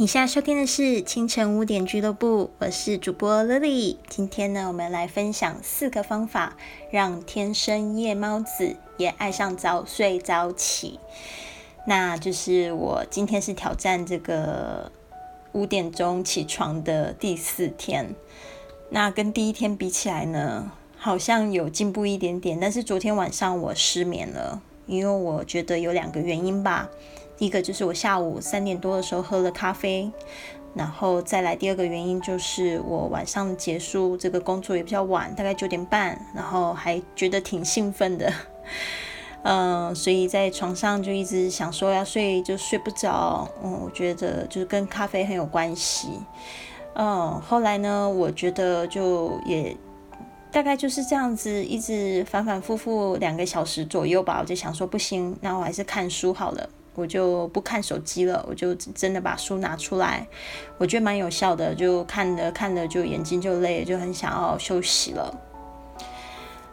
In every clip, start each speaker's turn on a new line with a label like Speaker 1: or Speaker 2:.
Speaker 1: 你现在收听的是清晨五点俱乐部，我是主播 Lily。今天呢，我们来分享四个方法，让天生夜猫子也爱上早睡早起。那就是我今天是挑战这个五点钟起床的第四天。那跟第一天比起来呢，好像有进步一点点。但是昨天晚上我失眠了，因为我觉得有两个原因吧。第一个就是我下午三点多的时候喝了咖啡，然后再来第二个原因就是我晚上结束这个工作也比较晚，大概九点半，然后还觉得挺兴奋的，嗯，所以在床上就一直想说要睡就睡不着，嗯，我觉得就是跟咖啡很有关系，嗯，后来呢，我觉得就也大概就是这样子，一直反反复复两个小时左右吧，我就想说不行，那我还是看书好了。我就不看手机了，我就真的把书拿出来，我觉得蛮有效的，就看着看着就眼睛就累，就很想要休息了。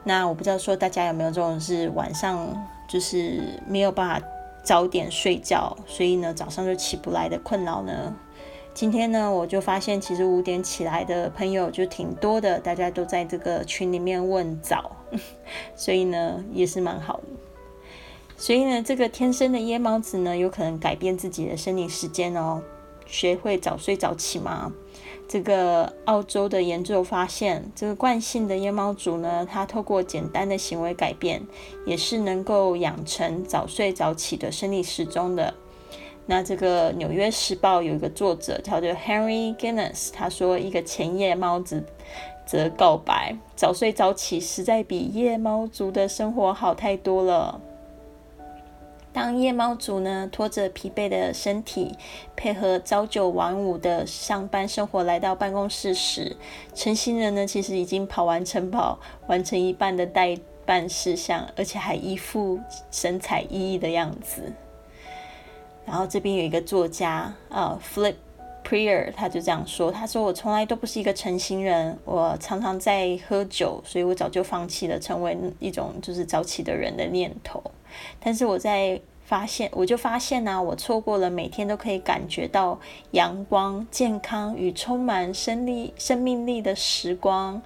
Speaker 1: 那我不知道说大家有没有这种是晚上就是没有办法早点睡觉，所以呢早上就起不来的困扰呢？今天呢我就发现其实五点起来的朋友就挺多的，大家都在这个群里面问早，所以呢也是蛮好的。所以呢，这个天生的夜猫子呢，有可能改变自己的生理时间哦。学会早睡早起嘛。这个澳洲的研究发现，这个惯性的夜猫族呢，他透过简单的行为改变，也是能够养成早睡早起的生理时钟的。那这个《纽约时报》有一个作者叫做 Henry Guinness，他说，一个前夜猫子则告白：早睡早起实在比夜猫族的生活好太多了。当夜猫族呢拖着疲惫的身体，配合朝九晚五的上班生活来到办公室时，成新人呢其实已经跑完晨跑，完成一半的代办事项，而且还一副神采奕奕的样子。然后这边有一个作家啊，Flip Prior，他就这样说：“他说我从来都不是一个成型人，我常常在喝酒，所以我早就放弃了成为一种就是早起的人的念头。”但是我在发现，我就发现呢，我错过了每天都可以感觉到阳光、健康与充满生力、生命力的时光。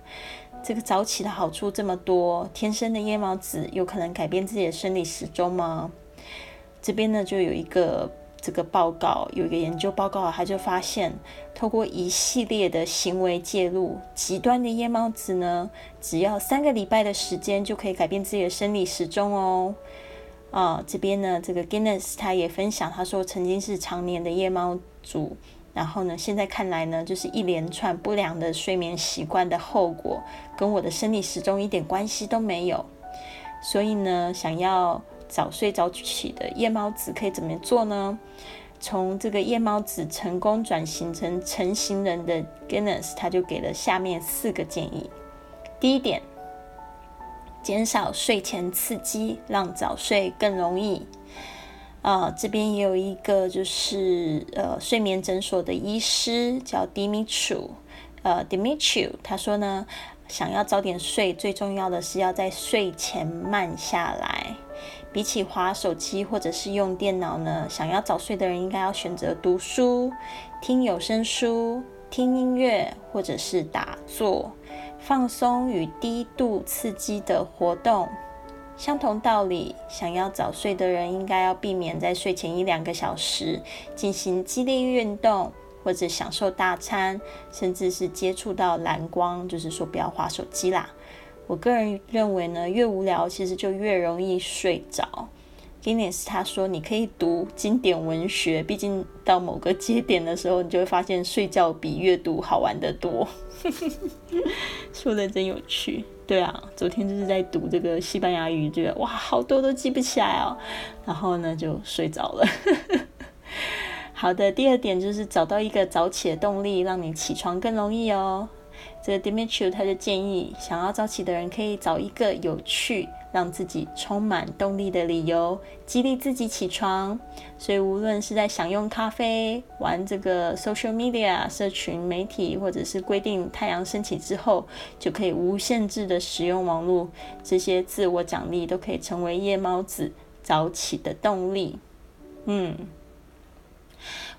Speaker 1: 这个早起的好处这么多，天生的夜猫子有可能改变自己的生理时钟吗？这边呢，就有一个这个报告，有一个研究报告，他就发现，透过一系列的行为介入，极端的夜猫子呢，只要三个礼拜的时间就可以改变自己的生理时钟哦。啊，这边呢，这个 Guinness 他也分享，他说曾经是常年的夜猫族，然后呢，现在看来呢，就是一连串不良的睡眠习惯的后果，跟我的生理时钟一点关系都没有。所以呢，想要早睡早起的夜猫子可以怎么做呢？从这个夜猫子成功转型成成型人的 Guinness，他就给了下面四个建议。第一点。减少睡前刺激，让早睡更容易。啊，这边也有一个就是呃睡眠诊所的医师叫 Dimitri，呃 Dimitri，他说呢，想要早点睡，最重要的是要在睡前慢下来。比起划手机或者是用电脑呢，想要早睡的人应该要选择读书、听有声书、听音乐或者是打坐。放松与低度刺激的活动，相同道理，想要早睡的人应该要避免在睡前一两个小时进行激烈运动，或者享受大餐，甚至是接触到蓝光，就是说不要划手机啦。我个人认为呢，越无聊其实就越容易睡着。Guinness 他说，你可以读经典文学，毕竟到某个节点的时候，你就会发现睡觉比阅读好玩的多。说的真有趣，对啊，昨天就是在读这个西班牙语，觉得哇，好多都记不起来哦，然后呢就睡着了。好的，第二点就是找到一个早起的动力，让你起床更容易哦。这个 Dimitri 他就建议，想要早起的人可以找一个有趣。让自己充满动力的理由，激励自己起床。所以，无论是在享用咖啡、玩这个 social media 社群媒体，或者是规定太阳升起之后就可以无限制的使用网络，这些自我奖励都可以成为夜猫子早起的动力。嗯。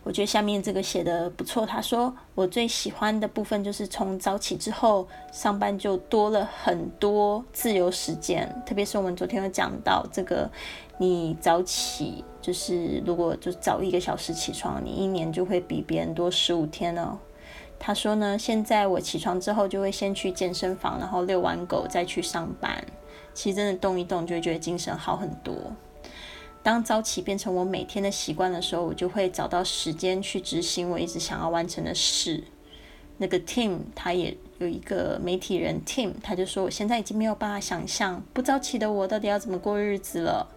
Speaker 1: 我觉得下面这个写的不错。他说我最喜欢的部分就是从早起之后上班就多了很多自由时间，特别是我们昨天有讲到这个，你早起就是如果就早一个小时起床，你一年就会比别人多十五天哦。他说呢，现在我起床之后就会先去健身房，然后遛完狗再去上班。其实真的动一动就会觉得精神好很多。当早起变成我每天的习惯的时候，我就会找到时间去执行我一直想要完成的事。那个 Tim 他也有一个媒体人 Tim，他就说我现在已经没有办法想象不早起的我到底要怎么过日子了。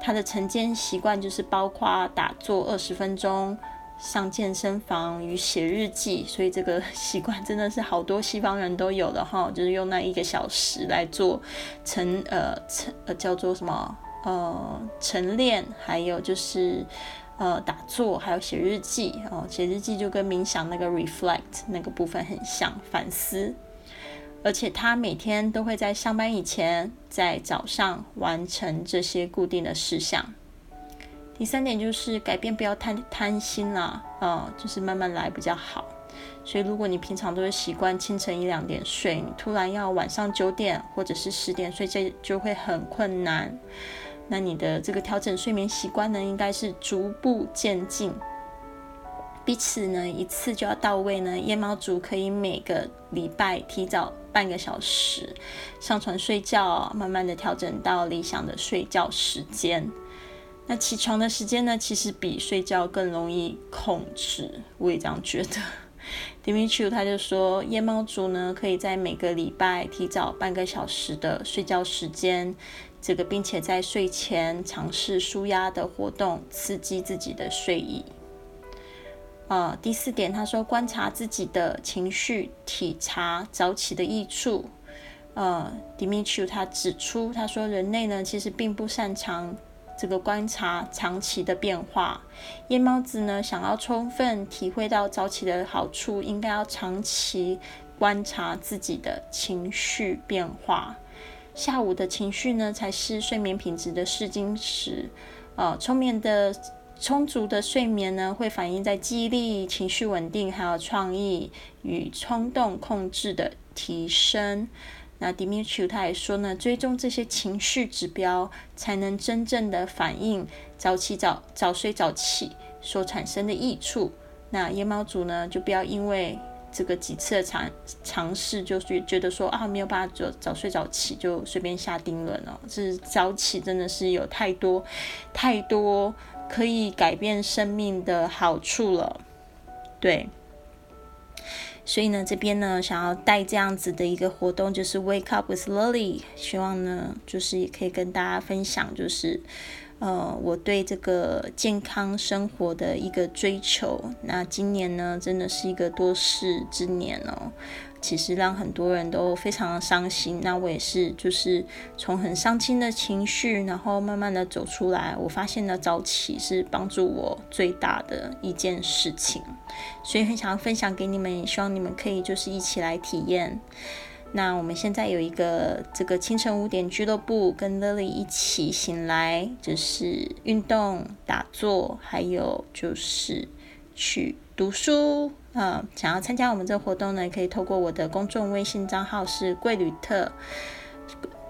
Speaker 1: 他的晨间习惯就是包括打坐二十分钟。上健身房与写日记，所以这个习惯真的是好多西方人都有的哈，就是用那一个小时来做晨呃晨呃叫做什么呃晨练，还有就是呃打坐，还有写日记哦，写日记就跟冥想那个 reflect 那个部分很像，反思。而且他每天都会在上班以前，在早上完成这些固定的事项。第三点就是改变，不要贪贪心啦，啊，就是慢慢来比较好。所以如果你平常都是习惯清晨一两点睡，你突然要晚上九点或者是十点睡，这就会很困难。那你的这个调整睡眠习惯呢，应该是逐步渐进，彼此呢一次就要到位呢。夜猫族可以每个礼拜提早半个小时上床睡觉，慢慢的调整到理想的睡觉时间。那起床的时间呢？其实比睡觉更容易控制，我也这样觉得。Dimitri 他就说，夜猫族呢可以在每个礼拜提早半个小时的睡觉时间，这个并且在睡前尝试舒压的活动，刺激自己的睡意。呃，第四点，他说观察自己的情绪，体察早起的益处。呃，Dimitri 他指出，他说人类呢其实并不擅长。这个观察长期的变化，夜猫子呢想要充分体会到早起的好处，应该要长期观察自己的情绪变化。下午的情绪呢，才是睡眠品质的试金石。呃，充眠的充足的睡眠呢，会反映在记忆力、情绪稳定，还有创意与冲动控制的提升。那 Dimitriu 他也说呢，追踪这些情绪指标，才能真正的反映早起早早睡早起所产生的益处。那夜猫族呢，就不要因为这个几次的尝尝试，就是觉得说啊没有办法早早睡早起，就随便下定论了哦。是早起真的是有太多太多可以改变生命的好处了，对。所以呢，这边呢，想要带这样子的一个活动，就是 Wake Up with Lily，希望呢，就是也可以跟大家分享，就是。呃，我对这个健康生活的一个追求，那今年呢，真的是一个多事之年哦。其实让很多人都非常的伤心，那我也是，就是从很伤心的情绪，然后慢慢的走出来。我发现呢，早起是帮助我最大的一件事情，所以很想要分享给你们，也希望你们可以就是一起来体验。那我们现在有一个这个清晨五点俱乐部，跟 Lily 一起醒来，就是运动、打坐，还有就是去读书。呃，想要参加我们这个活动呢，可以透过我的公众微信账号是贵旅特，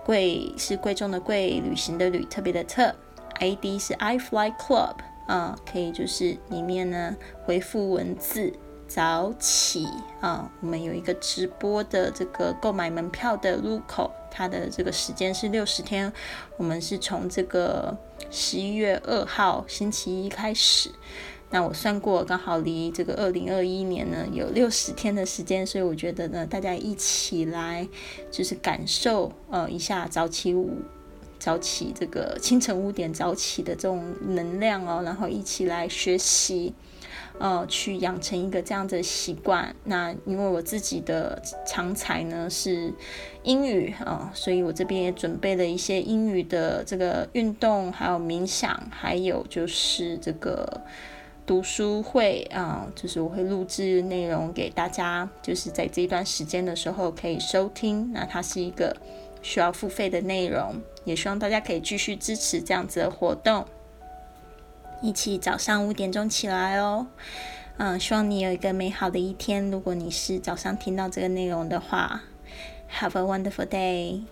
Speaker 1: 贵是贵重的贵，旅行的旅，特别的特，ID 是 I Fly Club，啊，可以就是里面呢回复文字。早起啊，我们有一个直播的这个购买门票的入口，它的这个时间是六十天。我们是从这个十一月二号星期一开始。那我算过，刚好离这个二零二一年呢有六十天的时间，所以我觉得呢，大家一起来就是感受呃一下早起五早起这个清晨五点早起的这种能量哦，然后一起来学习。呃，去养成一个这样的习惯。那因为我自己的长才呢是英语啊，所以我这边也准备了一些英语的这个运动，还有冥想，还有就是这个读书会啊，就是我会录制内容给大家，就是在这一段时间的时候可以收听。那它是一个需要付费的内容，也希望大家可以继续支持这样子的活动。一起早上五点钟起来哦。嗯，希望你有一个美好的一天。如果你是早上听到这个内容的话，Have a wonderful day。